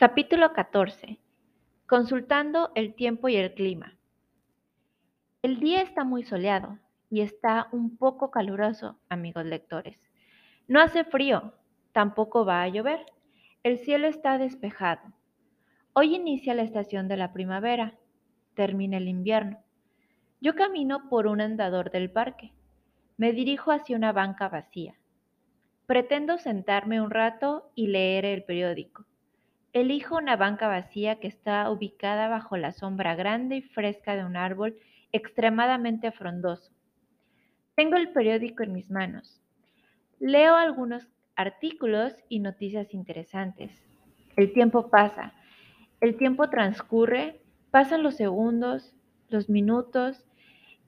Capítulo 14. Consultando el tiempo y el clima. El día está muy soleado y está un poco caluroso, amigos lectores. No hace frío, tampoco va a llover. El cielo está despejado. Hoy inicia la estación de la primavera. Termina el invierno. Yo camino por un andador del parque. Me dirijo hacia una banca vacía. Pretendo sentarme un rato y leer el periódico. Elijo una banca vacía que está ubicada bajo la sombra grande y fresca de un árbol extremadamente frondoso. Tengo el periódico en mis manos. Leo algunos artículos y noticias interesantes. El tiempo pasa. El tiempo transcurre, pasan los segundos, los minutos,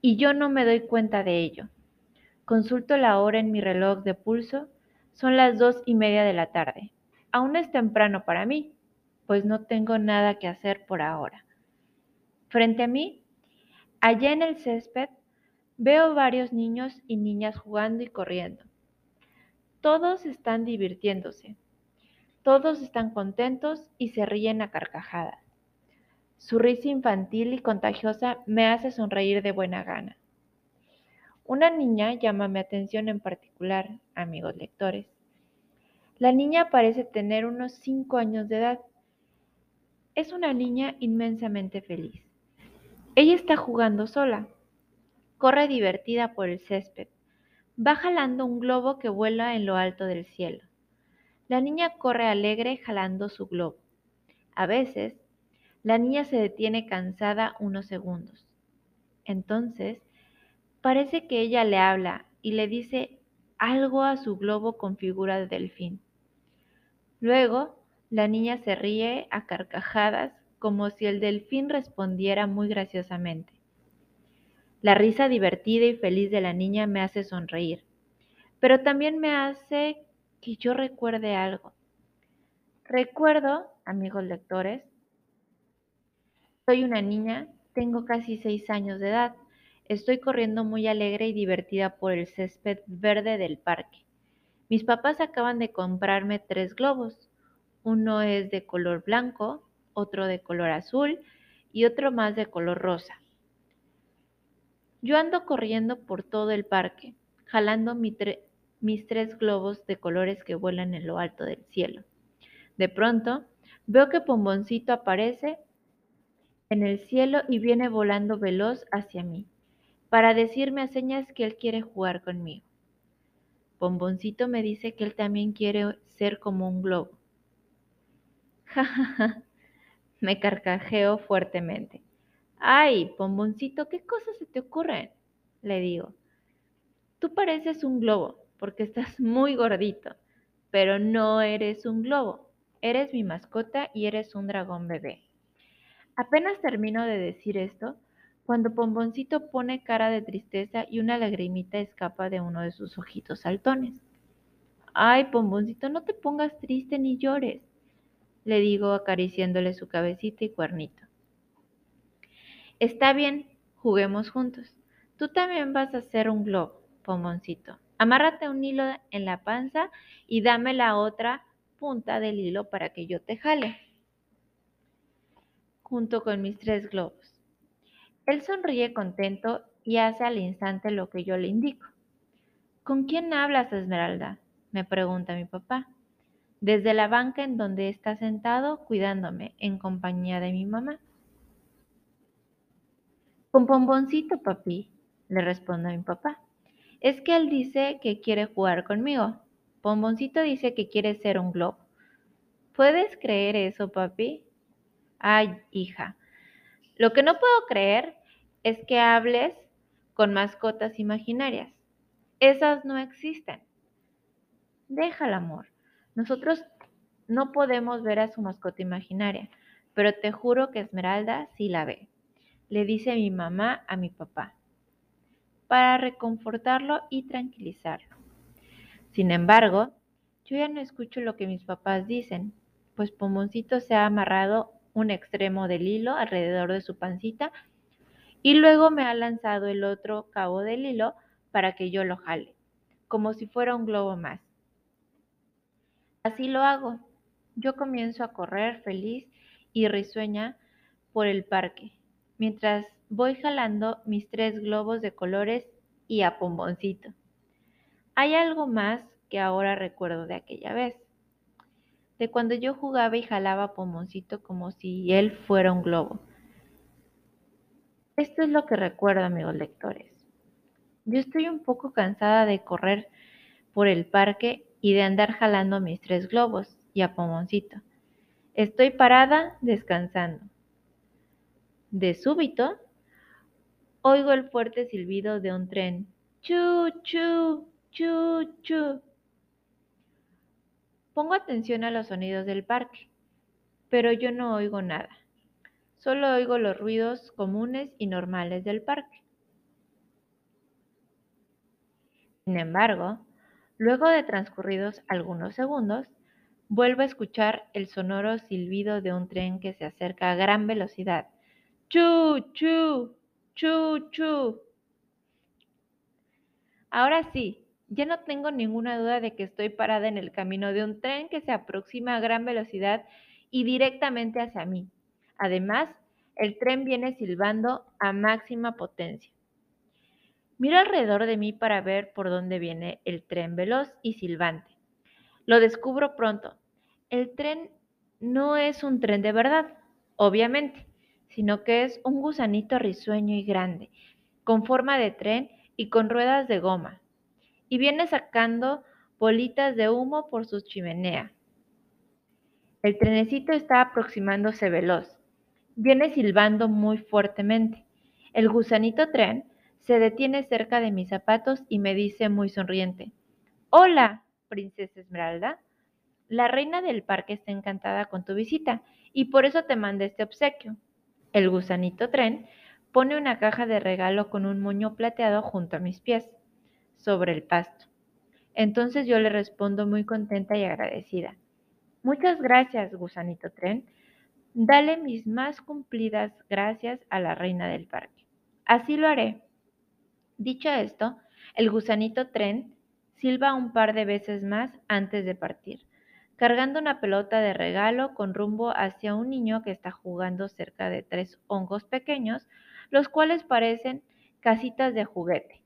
y yo no me doy cuenta de ello. Consulto la hora en mi reloj de pulso son las dos y media de la tarde. Aún es temprano para mí, pues no tengo nada que hacer por ahora. Frente a mí, allá en el césped, veo varios niños y niñas jugando y corriendo. Todos están divirtiéndose. Todos están contentos y se ríen a carcajadas. Su risa infantil y contagiosa me hace sonreír de buena gana. Una niña llama mi atención en particular, amigos lectores. La niña parece tener unos cinco años de edad. Es una niña inmensamente feliz. Ella está jugando sola. Corre divertida por el césped. Va jalando un globo que vuela en lo alto del cielo. La niña corre alegre jalando su globo. A veces, la niña se detiene cansada unos segundos. Entonces, Parece que ella le habla y le dice algo a su globo con figura de delfín. Luego, la niña se ríe a carcajadas como si el delfín respondiera muy graciosamente. La risa divertida y feliz de la niña me hace sonreír, pero también me hace que yo recuerde algo. Recuerdo, amigos lectores, soy una niña, tengo casi seis años de edad Estoy corriendo muy alegre y divertida por el césped verde del parque. Mis papás acaban de comprarme tres globos. Uno es de color blanco, otro de color azul y otro más de color rosa. Yo ando corriendo por todo el parque, jalando mis tres globos de colores que vuelan en lo alto del cielo. De pronto, veo que Pomboncito aparece en el cielo y viene volando veloz hacia mí para decirme a señas que él quiere jugar conmigo. Bomboncito me dice que él también quiere ser como un globo. Ja, ja, ja. Me carcajeo fuertemente. Ay, Bomboncito, ¿qué cosas se te ocurren? Le digo. Tú pareces un globo porque estás muy gordito, pero no eres un globo. Eres mi mascota y eres un dragón bebé. Apenas termino de decir esto, cuando Pomboncito pone cara de tristeza y una lagrimita escapa de uno de sus ojitos saltones. Ay, Pomboncito, no te pongas triste ni llores, le digo acariciándole su cabecita y cuernito. Está bien, juguemos juntos. Tú también vas a hacer un globo, Pomboncito. Amárrate un hilo en la panza y dame la otra punta del hilo para que yo te jale, junto con mis tres globos. Él sonríe contento y hace al instante lo que yo le indico. ¿Con quién hablas, Esmeralda? me pregunta mi papá. Desde la banca en donde está sentado cuidándome en compañía de mi mamá. Con Pomboncito, papi, le responde a mi papá. Es que él dice que quiere jugar conmigo. Pomboncito dice que quiere ser un globo. ¿Puedes creer eso, papi? Ay, hija, lo que no puedo creer es que hables con mascotas imaginarias. Esas no existen. Deja el amor. Nosotros no podemos ver a su mascota imaginaria, pero te juro que Esmeralda sí la ve, le dice mi mamá a mi papá, para reconfortarlo y tranquilizarlo. Sin embargo, yo ya no escucho lo que mis papás dicen, pues Pomoncito se ha amarrado un extremo del hilo alrededor de su pancita y luego me ha lanzado el otro cabo del hilo para que yo lo jale, como si fuera un globo más. Así lo hago. yo comienzo a correr feliz y risueña por el parque, mientras voy jalando mis tres globos de colores y a pomboncito. Hay algo más que ahora recuerdo de aquella vez, de cuando yo jugaba y jalaba a pomboncito como si él fuera un globo. Esto es lo que recuerdo, amigos lectores. Yo estoy un poco cansada de correr por el parque y de andar jalando mis tres globos y a Pomoncito. Estoy parada descansando. De súbito, oigo el fuerte silbido de un tren. Chu, chu, chu, chu. Pongo atención a los sonidos del parque, pero yo no oigo nada. Solo oigo los ruidos comunes y normales del parque. Sin embargo, luego de transcurridos algunos segundos, vuelvo a escuchar el sonoro silbido de un tren que se acerca a gran velocidad. ¡Chu, chu! ¡Chu, chu! Ahora sí, ya no tengo ninguna duda de que estoy parada en el camino de un tren que se aproxima a gran velocidad y directamente hacia mí. Además, el tren viene silbando a máxima potencia. Miro alrededor de mí para ver por dónde viene el tren veloz y silbante. Lo descubro pronto. El tren no es un tren de verdad, obviamente, sino que es un gusanito risueño y grande, con forma de tren y con ruedas de goma. Y viene sacando bolitas de humo por su chimenea. El trenecito está aproximándose veloz. Viene silbando muy fuertemente. El gusanito tren se detiene cerca de mis zapatos y me dice muy sonriente, Hola, princesa Esmeralda. La reina del parque está encantada con tu visita y por eso te mandé este obsequio. El gusanito tren pone una caja de regalo con un moño plateado junto a mis pies, sobre el pasto. Entonces yo le respondo muy contenta y agradecida. Muchas gracias, gusanito tren. Dale mis más cumplidas gracias a la reina del parque. Así lo haré. Dicho esto, el gusanito tren silba un par de veces más antes de partir, cargando una pelota de regalo con rumbo hacia un niño que está jugando cerca de tres hongos pequeños, los cuales parecen casitas de juguete.